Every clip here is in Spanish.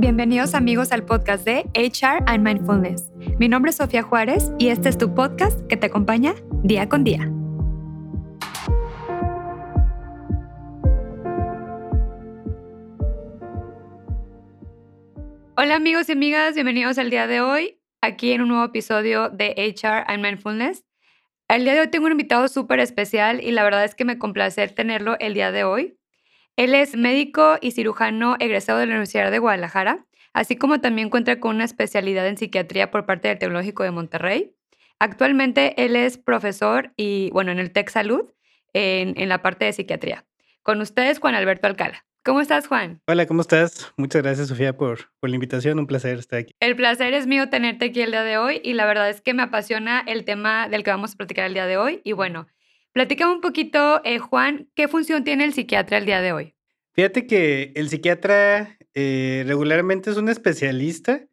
Bienvenidos amigos al podcast de HR and Mindfulness. Mi nombre es Sofía Juárez y este es tu podcast que te acompaña día con día. Hola amigos y amigas, bienvenidos al día de hoy, aquí en un nuevo episodio de HR and Mindfulness. El día de hoy tengo un invitado súper especial y la verdad es que me complace tenerlo el día de hoy. Él es médico y cirujano egresado de la Universidad de Guadalajara, así como también cuenta con una especialidad en psiquiatría por parte del Tecnológico de Monterrey. Actualmente él es profesor y, bueno, en el Tech Salud, en, en la parte de psiquiatría. Con ustedes, Juan Alberto Alcala. ¿Cómo estás, Juan? Hola, ¿cómo estás? Muchas gracias, Sofía, por, por la invitación. Un placer estar aquí. El placer es mío tenerte aquí el día de hoy y la verdad es que me apasiona el tema del que vamos a platicar el día de hoy. Y bueno, Platícame un poquito, eh, Juan, ¿qué función tiene el psiquiatra el día de hoy? Fíjate que el psiquiatra eh, regularmente es un especialista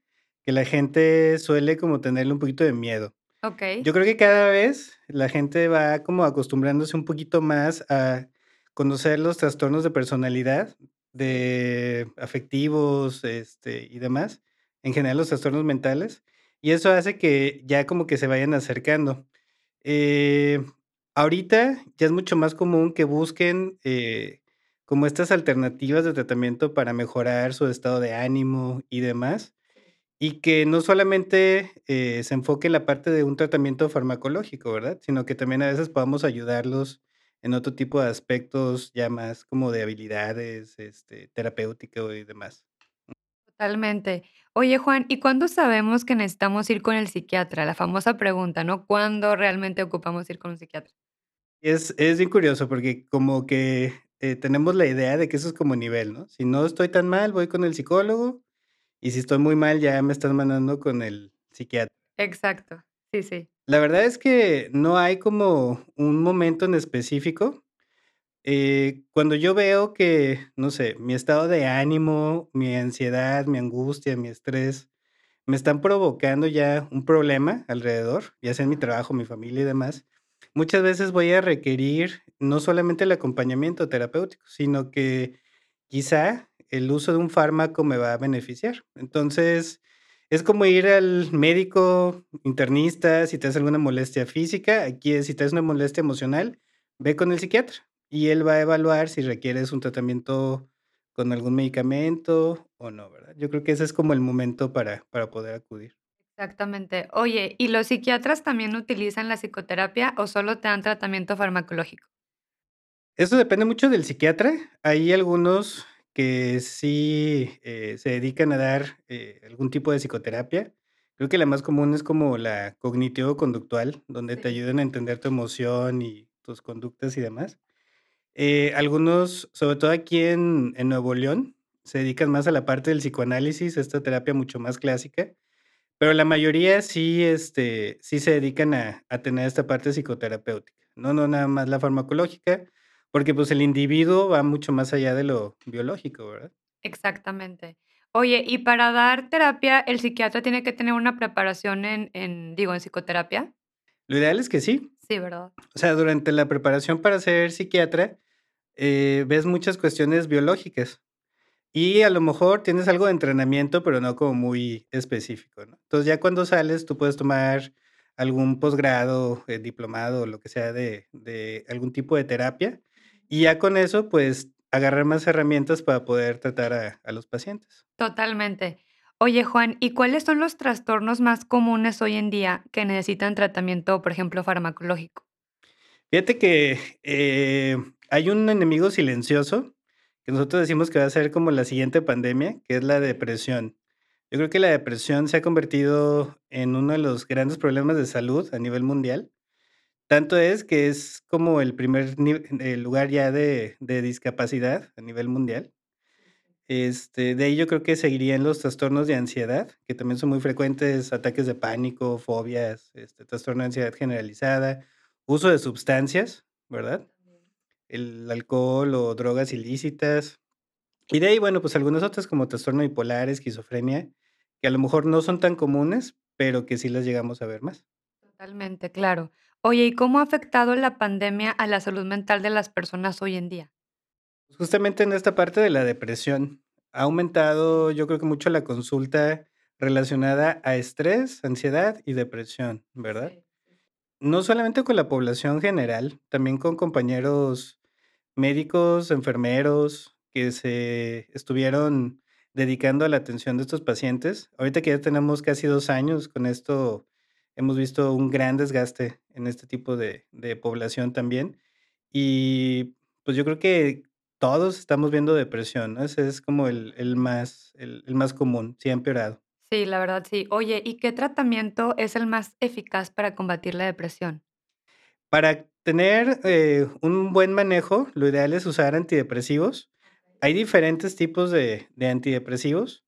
que la gente suele como tenerle un poquito de miedo. Ok. Yo creo que cada vez la gente va como acostumbrándose un poquito más a conocer los trastornos de personalidad, de afectivos este, y demás, en general los trastornos mentales, y eso hace que ya como que se vayan acercando. Eh, Ahorita ya es mucho más común que busquen eh, como estas alternativas de tratamiento para mejorar su estado de ánimo y demás, y que no solamente eh, se enfoque en la parte de un tratamiento farmacológico, ¿verdad? Sino que también a veces podamos ayudarlos en otro tipo de aspectos ya más como de habilidades, este, terapéutico y demás. Totalmente. Oye, Juan, ¿y cuándo sabemos que necesitamos ir con el psiquiatra? La famosa pregunta, ¿no? ¿Cuándo realmente ocupamos ir con un psiquiatra? Es, es bien curioso porque como que eh, tenemos la idea de que eso es como nivel, ¿no? Si no estoy tan mal, voy con el psicólogo y si estoy muy mal, ya me están mandando con el psiquiatra. Exacto, sí, sí. La verdad es que no hay como un momento en específico. Eh, cuando yo veo que, no sé, mi estado de ánimo, mi ansiedad, mi angustia, mi estrés, me están provocando ya un problema alrededor, ya sea en mi trabajo, mi familia y demás, muchas veces voy a requerir no solamente el acompañamiento terapéutico, sino que quizá el uso de un fármaco me va a beneficiar. Entonces, es como ir al médico internista si te hace alguna molestia física. Aquí es si te hace una molestia emocional, ve con el psiquiatra y él va a evaluar si requieres un tratamiento con algún medicamento o no, ¿verdad? Yo creo que ese es como el momento para, para poder acudir. Exactamente. Oye, ¿y los psiquiatras también utilizan la psicoterapia o solo te dan tratamiento farmacológico? Eso depende mucho del psiquiatra. Hay algunos que sí eh, se dedican a dar eh, algún tipo de psicoterapia. Creo que la más común es como la cognitivo-conductual, donde te Sí. ayudan a entender tu emoción y tus conductas y demás. Eh, algunos, sobre todo aquí en, en Nuevo León, se dedican más a la parte del psicoanálisis, esta terapia mucho más clásica. Pero la mayoría sí, este, sí se dedican a a tener esta parte psicoterapéutica, no no nada más la farmacológica, porque, pues, el individuo va mucho más allá de lo biológico, ¿verdad? Exactamente. Oye, y para dar terapia, ¿el psiquiatra tiene que tener una preparación en en, digo, en psicoterapia? Lo ideal es que sí. Sí, ¿verdad? O sea, durante la preparación para ser psiquiatra, eh, ves muchas cuestiones biológicas y a lo mejor tienes algo de entrenamiento, pero no como muy específico, ¿no? Entonces, ya cuando sales, tú puedes tomar algún posgrado, eh, diplomado lo que sea de de algún tipo de terapia, y ya con eso, pues, agarrar más herramientas para poder tratar a a los pacientes. Totalmente. Oye, Juan, ¿y cuáles son los trastornos más comunes hoy en día que necesitan tratamiento, por ejemplo, farmacológico? Fíjate que, eh, hay un enemigo silencioso que nosotros decimos que va a ser como la siguiente pandemia, que es la depresión. Yo creo que la depresión se ha convertido en uno de los grandes problemas de salud a nivel mundial. Tanto es que es como el primer lugar ya de de discapacidad a nivel mundial. Este, de ahí yo creo que seguirían los trastornos de ansiedad, que también son muy frecuentes, ataques de pánico, fobias, este, trastorno de ansiedad generalizada, uso de sustancias, ¿verdad? El alcohol o drogas ilícitas. Y de ahí, bueno, pues algunas otras como trastorno bipolar, esquizofrenia, que a lo mejor no son tan comunes, pero que sí las llegamos a ver más. Totalmente, claro. Oye, ¿y cómo ha afectado la pandemia a la salud mental de las personas hoy en día? Justamente en esta parte de la depresión, ha aumentado, yo creo que mucho la consulta relacionada a estrés, ansiedad y depresión, ¿verdad? Sí, sí. No solamente con la población general, también con compañeros médicos, enfermeros, que se estuvieron dedicando a la atención de estos pacientes. Ahorita que ya tenemos casi 2 años con esto, hemos visto un gran desgaste en este tipo de de población también. Y, pues, yo creo que todos estamos viendo depresión, ¿no? Ese es como el el más el más común, sí ha empeorado. Sí, la verdad sí. Oye, ¿y qué tratamiento es el más eficaz para combatir la depresión? Para tener, eh, un buen manejo, lo ideal es usar antidepresivos. Hay diferentes tipos de de antidepresivos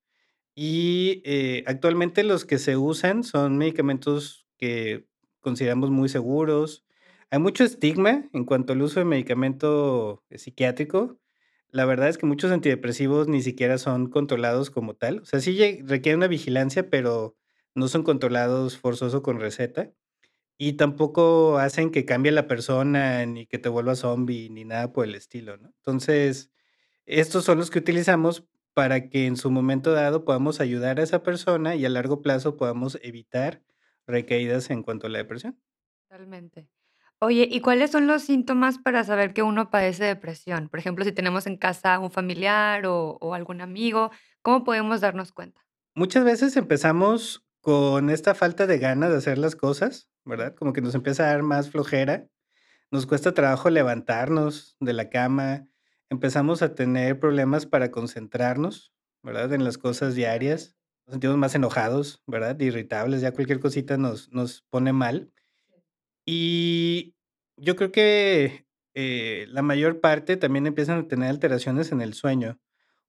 y, eh, actualmente los que se usan son medicamentos que consideramos muy seguros. Hay mucho estigma en cuanto al uso de medicamento psiquiátrico. La verdad es que muchos antidepresivos ni siquiera son controlados como tal. O sea, sí lle requieren una vigilancia, pero no son controlados forzoso con receta. Y tampoco hacen que cambie la persona, ni que te vuelvas zombie, ni nada por el estilo, ¿no? Entonces, estos son los que utilizamos para que en su momento dado podamos ayudar a esa persona y a largo plazo podamos evitar recaídas en cuanto a la depresión. Totalmente. Oye, ¿y cuáles son los síntomas para saber que uno padece depresión? Por ejemplo, si tenemos en casa un familiar o algún amigo, ¿cómo podemos darnos cuenta? Muchas veces empezamos con esta falta de ganas de hacer las cosas, ¿verdad? Como que nos empieza a dar más flojera, nos cuesta trabajo levantarnos de la cama, empezamos a tener problemas para concentrarnos, ¿verdad? En las cosas diarias, nos sentimos más enojados, ¿verdad? Irritables, ya cualquier cosita nos nos pone mal. Y yo creo que, eh, la mayor parte también empiezan a tener alteraciones en el sueño,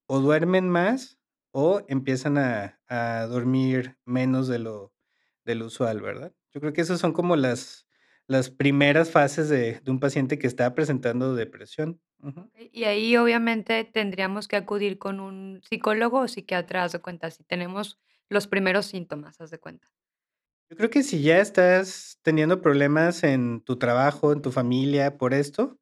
o duermen más o empiezan a dormir menos de lo de lo usual, ¿verdad? Yo creo que esas son como las las primeras fases de un paciente que está presentando depresión. Y ahí obviamente tendríamos que acudir con un psicólogo o psiquiatra, haz de cuenta, si tenemos los primeros síntomas, haz de cuenta. Yo creo que si ya estás teniendo problemas en tu trabajo, en tu familia por esto,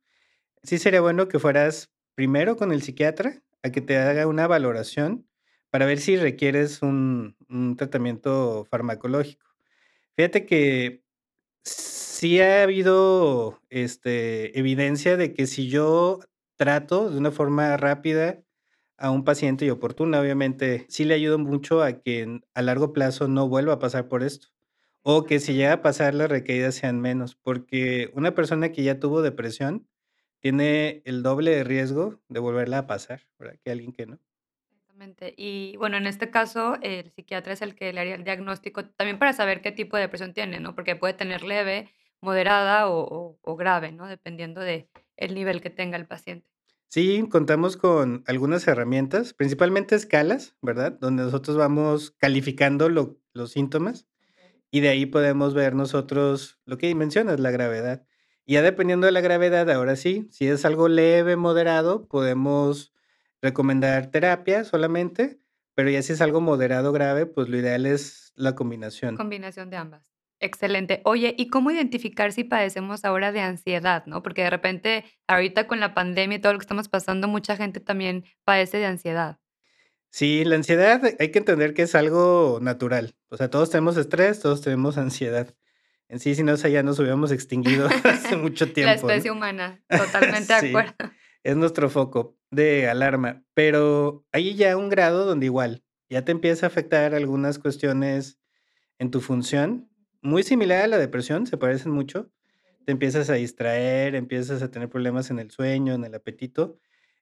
sí sería bueno que fueras primero con el psiquiatra a que te haga una valoración para ver si requieres un tratamiento farmacológico. Fíjate que sí ha habido, este, evidencia de que si yo trato de una forma rápida a un paciente y oportuna, obviamente, sí le ayudo mucho a que a largo plazo no vuelva a pasar por esto, o que si llega a pasar, las recaídas sean menos, porque una persona que ya tuvo depresión tiene el doble de riesgo de volverla a pasar, ¿verdad? Que alguien que no. Exactamente. Y bueno, en este caso, el psiquiatra es el que le haría el diagnóstico, también para saber qué tipo de depresión tiene, ¿no? Porque puede tener leve, moderada o o o grave, ¿no? Dependiendo de el nivel que tenga el paciente. Sí, contamos con algunas herramientas, principalmente escalas, ¿verdad? Donde nosotros vamos calificando lo los síntomas. Y de ahí podemos ver nosotros lo que mencionas, la gravedad. Ya dependiendo de la gravedad, ahora sí, si es algo leve, moderado, podemos recomendar terapia solamente, pero ya si es algo moderado, grave, pues lo ideal es la combinación. Combinación de ambas. Excelente. Oye, ¿y cómo identificar si padecemos ahora de ansiedad, no? Porque de repente, ahorita con la pandemia y todo lo que estamos pasando, mucha gente también padece de ansiedad. Sí, la ansiedad hay que entender que es algo natural. O sea, todos tenemos estrés, todos tenemos ansiedad. En sí, si no, o sea, ya nos hubiéramos extinguido hace mucho La tiempo, ¿no? especie humana, totalmente de acuerdo. es nuestro foco de alarma, pero hay ya un grado donde igual, ya te empieza a afectar algunas cuestiones en tu función, muy similar a la depresión, se parecen mucho. Te empiezas a distraer, empiezas a tener problemas en el sueño, en el apetito,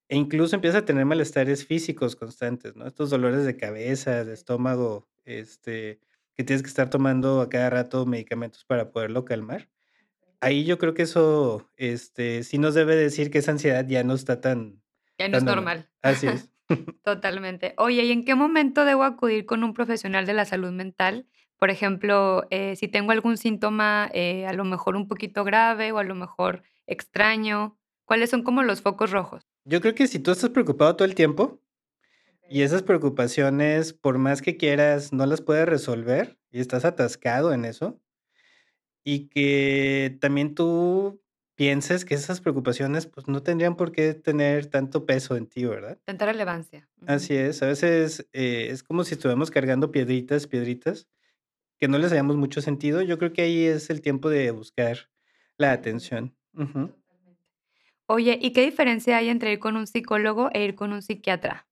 e incluso empiezas a tener malestares físicos constantes, ¿no? Estos dolores de cabeza, de estómago, este, que tienes que estar tomando a cada rato medicamentos para poderlo calmar. Ahí yo creo que eso, este, sí nos debe decir que esa ansiedad ya no está tan Ya no es normal. Así es. Totalmente. Oye, ¿y en qué momento debo acudir con un profesional de la salud mental? Por ejemplo, eh, si tengo algún síntoma, eh, a lo mejor un poquito grave o a lo mejor extraño, ¿cuáles son como los focos rojos? Yo creo que si tú estás preocupado todo el tiempo, y esas preocupaciones, por más que quieras, no las puedes resolver y estás atascado en eso y que también tú pienses que esas preocupaciones, pues, no tendrían por qué tener tanto peso en ti, ¿verdad? Tanta relevancia. Así es, a veces, eh, es como si estuviéramos cargando piedritas, piedritas, que no les hallamos mucho sentido. Yo creo que ahí es el tiempo de buscar la atención. Ujú. Totalmente. Oye, ¿y qué diferencia hay entre ir con un psicólogo e ir con un psiquiatra?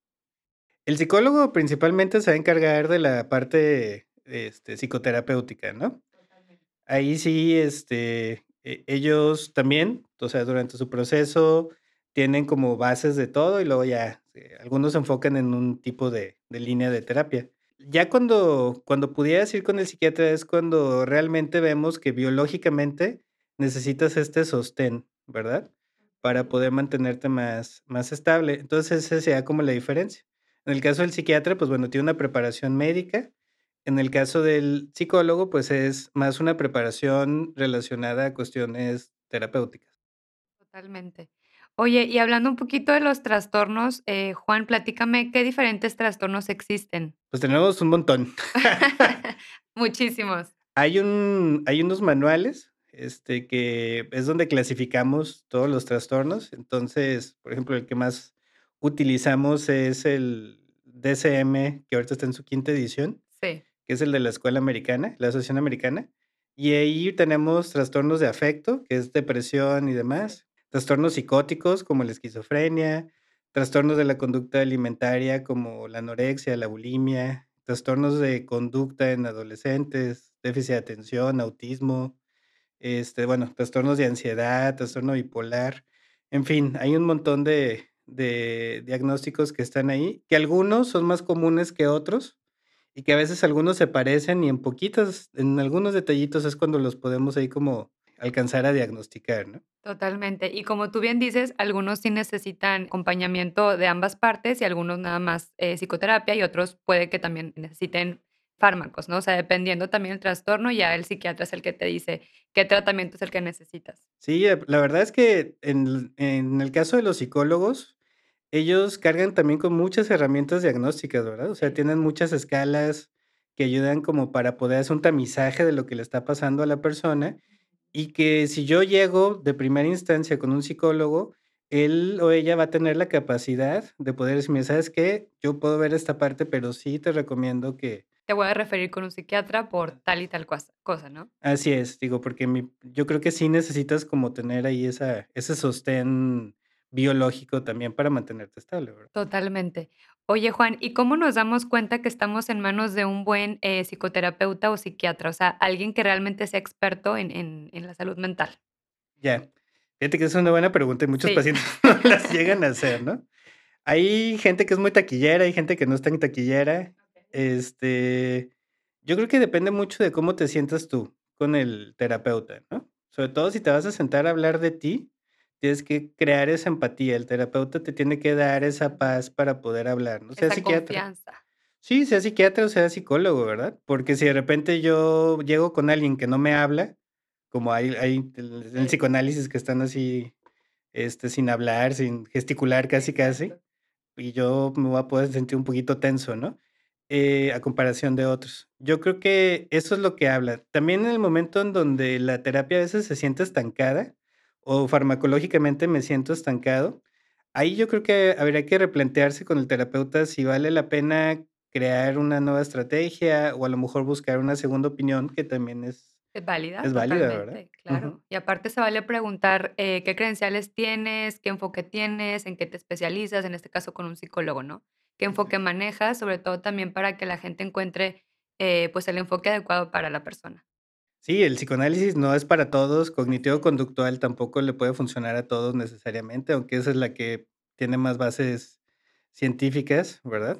El psicólogo principalmente se va a encargar de la parte, este, psicoterapéutica, ¿no? Totalmente. Ahí sí, este, e ellos también, o sea, durante su proceso tienen como bases de todo y luego ya, eh, algunos se enfocan en un tipo de de línea de terapia. Ya cuando cuando pudieras ir con el psiquiatra es cuando realmente vemos que biológicamente necesitas este sostén, ¿verdad? Para poder mantenerte más más estable. Entonces, esa sería como la diferencia. En el caso del psiquiatra, pues bueno, tiene una preparación médica. En el caso del psicólogo, pues es más una preparación relacionada a cuestiones terapéuticas. Totalmente. Oye, y hablando un poquito de los trastornos, eh, Juan, platícame, ¿qué diferentes trastornos existen? Pues tenemos un montón. Muchísimos. Hay un hay unos manuales, este, que es donde clasificamos todos los trastornos. Entonces, por ejemplo, el que más utilizamos es el DSM, que ahorita está en su quinta edición, Sí. que es el de la escuela americana, la asociación americana. Y ahí tenemos trastornos de afecto, que es depresión y demás, trastornos psicóticos como la esquizofrenia, trastornos de la conducta alimentaria como la anorexia, la bulimia, trastornos de conducta en adolescentes, déficit de atención, autismo, este, bueno, trastornos de ansiedad, trastorno bipolar. En fin, hay un montón de diagnósticos que están ahí, que algunos son más comunes que otros, y que a veces algunos se parecen y en poquitos en algunos detallitos es cuando los podemos ahí como alcanzar a diagnosticar, ¿no? Totalmente. Y como tú bien dices, algunos sí necesitan acompañamiento de ambas partes y algunos nada más, eh, psicoterapia y otros puede que también necesiten fármacos, ¿no? O sea, dependiendo también el trastorno, ya el psiquiatra es el que te dice qué tratamiento es el que necesitas. Sí, eh, la verdad es que en en el caso de los psicólogos, ellos cargan también con muchas herramientas diagnósticas, ¿verdad? O sea, tienen muchas escalas que ayudan como para poder hacer un tamizaje de lo que le está pasando a la persona, y que si yo llego de primera instancia con un psicólogo, él o ella va a tener la capacidad de poder decirme: "¿Sabes qué? Yo puedo ver esta parte, pero sí te recomiendo que" Te voy a referir con un psiquiatra por tal y tal cosa, ¿no? Así es, digo, porque mi yo creo que sí necesitas como tener ahí esa ese sostén biológico también para mantenerte estable, ¿verdad? Totalmente. Oye, Juan, ¿y cómo nos damos cuenta que estamos en manos de un buen, eh, psicoterapeuta o psiquiatra? O sea, alguien que realmente sea experto en en en la salud mental. Ya. Fíjate que es una buena pregunta y muchos Sí. pacientes no las llegan a hacer, ¿no? Hay gente que es muy taquillera, hay gente que no es tan taquillera. Este, yo creo que depende mucho de cómo te sientas tú con el terapeuta, ¿no? Sobre todo si te vas a sentar a hablar de ti, tienes que crear esa empatía. El terapeuta te tiene que dar esa paz para poder hablar, ¿no? Sea Esa psiquiatra. confianza. Sí, sea psiquiatra o sea psicólogo, ¿verdad? Porque si de repente yo llego con alguien que no me habla, como hay hay el el psicoanálisis que están así, este, sin hablar, sin gesticular, casi, casi, y yo me voy a poder sentir un poquito tenso, ¿no? Eh, a comparación de otros. Yo creo que eso es lo que habla. También en el momento en donde la terapia a veces se siente estancada, o farmacológicamente me siento estancado, ahí yo creo que habría que replantearse con el terapeuta si vale la pena crear una nueva estrategia, o a lo mejor buscar una segunda opinión que también es Es válida, es válida, ¿verdad? claro. Y aparte se vale preguntar, eh, qué credenciales tienes, qué enfoque tienes, en qué te especializas, en este caso con un psicólogo, ¿no? Qué enfoque manejas, sobre todo también para que la gente encuentre, eh, pues, el enfoque adecuado para la persona. Sí, el psicoanálisis no es para todos, cognitivo-conductual tampoco le puede funcionar a todos necesariamente, aunque esa es la que tiene más bases científicas, ¿verdad?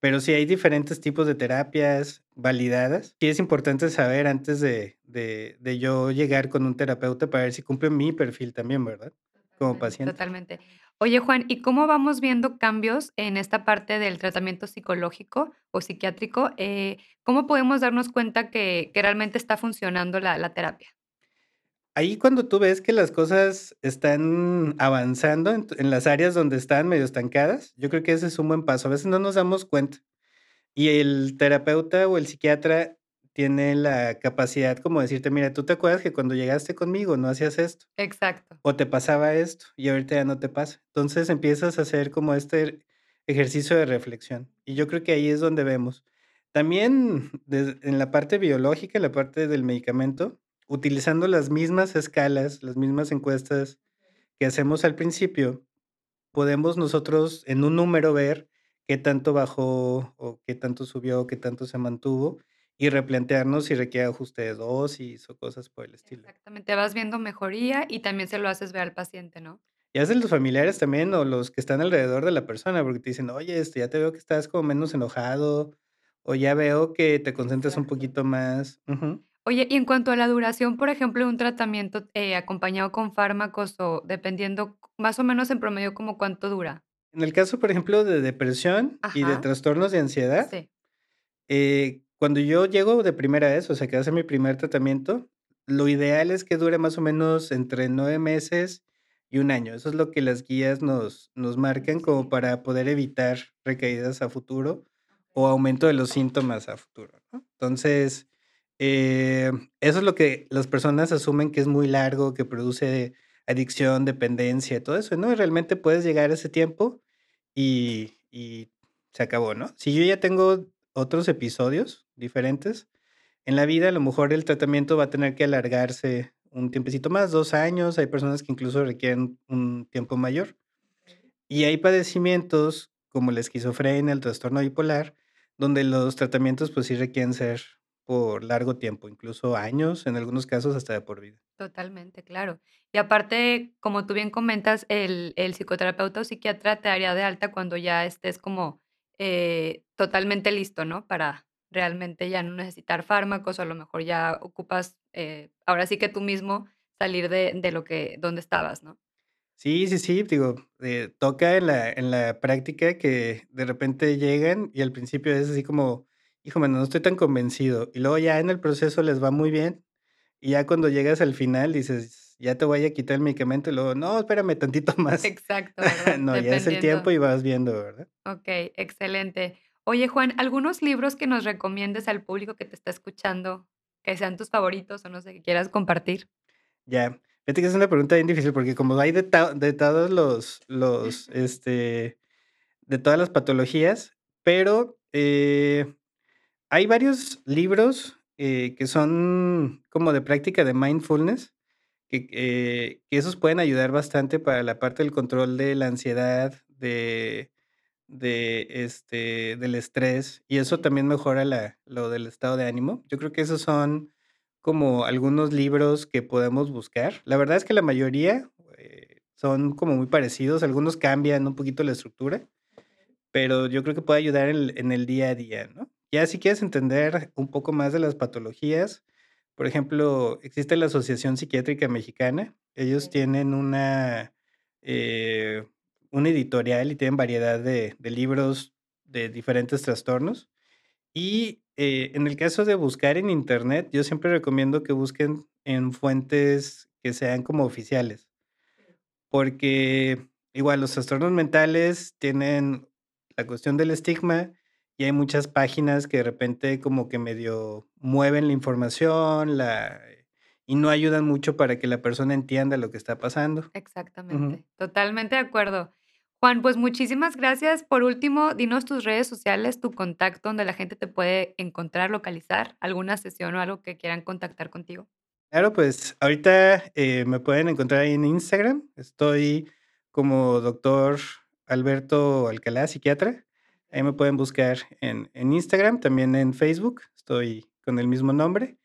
Pero sí hay diferentes tipos de terapias validadas. Sí es importante saber antes de de de yo llegar con un terapeuta para ver si cumple mi perfil también, ¿verdad? Como Totalmente, paciente. totalmente. Oye, Juan, ¿y cómo vamos viendo cambios en esta parte del tratamiento psicológico o psiquiátrico? Eh, ¿cómo podemos darnos cuenta que que realmente está funcionando la la terapia? Ahí cuando tú ves que las cosas están avanzando en en las áreas donde están medio estancadas, yo creo que ese es un buen paso. A veces no nos damos cuenta. Y el terapeuta o el psiquiatra tiene la capacidad como decirte, mira, tú te acuerdas que cuando llegaste conmigo no hacías esto. Exacto. O te pasaba esto y ahorita ya no te pasa. Entonces empiezas a hacer como este ejercicio de reflexión. Y yo creo que ahí es donde vemos. También en la parte biológica, en la parte del medicamento, utilizando las mismas escalas, las mismas encuestas que hacemos al principio, podemos nosotros en un número ver qué tanto bajó o qué tanto subió, qué tanto se mantuvo y replantearnos si requiere ajuste de dosis o cosas por el estilo. Exactamente, vas viendo mejoría y también se lo haces ver al paciente, ¿no? Y hacen los familiares también o los que están alrededor de la persona, porque te dicen, oye, este, ya te veo que estás como menos enojado o ya veo que te concentras un poquito más. Oye, y en cuanto a la duración, por ejemplo, de un tratamiento eh, acompañado con fármacos o dependiendo, más o menos en promedio, ¿como cuánto dura? En el caso, por ejemplo, de depresión y de trastornos de ansiedad, Sí, eh, cuando yo llego de primera vez, o sea, que hace mi primer tratamiento, lo ideal es que dure más o menos entre nueve meses y un año. Eso es lo que las guías nos, nos marcan como para poder evitar recaídas a futuro o aumento de los síntomas a futuro. Entonces, eh, eso es lo que las personas asumen que es muy largo, que produce adicción, dependencia, todo eso, ¿no? Y realmente puedes llegar a ese tiempo y, y se acabó, ¿no? Si yo ya tengo otros episodios diferentes, en la vida a lo mejor el tratamiento va a tener que alargarse un tiempecito más, dos años, hay personas que incluso requieren un tiempo mayor. Y hay padecimientos como la esquizofrenia, el trastorno bipolar, donde los tratamientos pues sí requieren ser por largo tiempo, incluso años, en algunos casos hasta de por vida. totalmente, claro. Y aparte, como tú bien comentas, el, el psicoterapeuta o psiquiatra te daría de alta cuando ya estés como eh, totalmente listo, ¿no? Para realmente ya no necesitar fármacos o a lo mejor ya ocupas, eh, ahora sí que tú mismo salir de, de lo que, donde estabas, ¿no? Sí, sí, sí, digo, eh, toca en la, en la práctica que de repente llegan y al principio es así como, hijo, mano, no estoy tan convencido. Y luego ya en el proceso les va muy bien. Y ya cuando llegas al final dices, ya te voy a quitar el medicamento. Y luego, no, espérame tantito más. Exacto. No, ya es el tiempo y vas viendo, ¿verdad? Ok, excelente. Oye, Juan, ¿algunos libros que nos recomiendes al público que te está escuchando, que sean tus favoritos o no sé, que quieras compartir? Ya. Fíjate que es una pregunta bien difícil porque como hay de todos los, los, este, de todas las patologías, pero eh, hay varios libros eh, que son como de práctica de mindfulness, que, eh, que esos pueden ayudar bastante para la parte del control de la ansiedad, de, de este, del estrés, y eso también mejora la, lo del estado de ánimo. Yo creo que esos son como algunos libros que podemos buscar. La verdad es que la mayoría eh, son como muy parecidos, algunos cambian un poquito la estructura, pero yo creo que puede ayudar en el, en el día a día, ¿no? Ya si quieres entender un poco más de las patologías, por ejemplo, existe la Asociación Psiquiátrica Mexicana. Ellos tienen una, eh, una editorial y tienen variedad de, de libros de diferentes trastornos. Y eh, en el caso de buscar en internet, yo siempre recomiendo que busquen en fuentes que sean como oficiales, porque igual los trastornos mentales tienen la cuestión del estigma y hay muchas páginas que de repente como que medio mueven la información la, y no ayudan mucho para que la persona entienda lo que está pasando. Exactamente. Totalmente de acuerdo. Juan, pues muchísimas gracias. Por último, dinos tus redes sociales, tu contacto, donde la gente te puede encontrar, localizar, alguna sesión o algo que quieran contactar contigo. Claro, pues ahorita eh, me pueden encontrar ahí en Instagram. Estoy como doctor Alberto Alcalá, psiquiatra. Ahí me pueden buscar en, Instagram, también en Facebook. Estoy con el mismo nombre.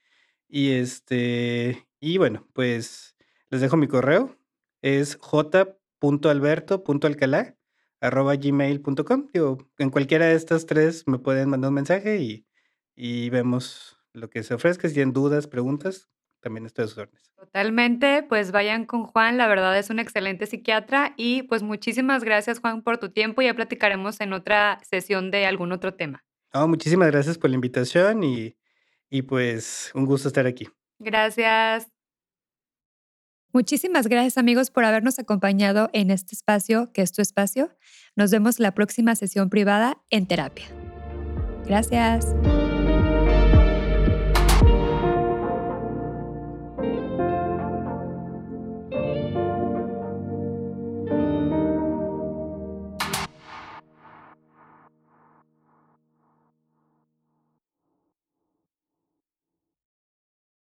Y este, y bueno, pues les dejo mi correo. Es j.alberto.alcalá arroba gmail.com. Digo, en cualquiera de estas tres me pueden mandar un mensaje y, y vemos lo que se ofrezca. Si tienen dudas, preguntas, también estoy a sus órdenes. Totalmente, pues vayan con Juan, la verdad es un excelente psiquiatra y pues muchísimas gracias Juan por tu tiempo, ya platicaremos en otra sesión de algún otro tema. No, muchísimas gracias por la invitación y, y pues un gusto estar aquí. Gracias. Muchísimas gracias amigos por habernos acompañado en este espacio que es tu espacio. Nos vemos la próxima sesión privada en terapia. Gracias.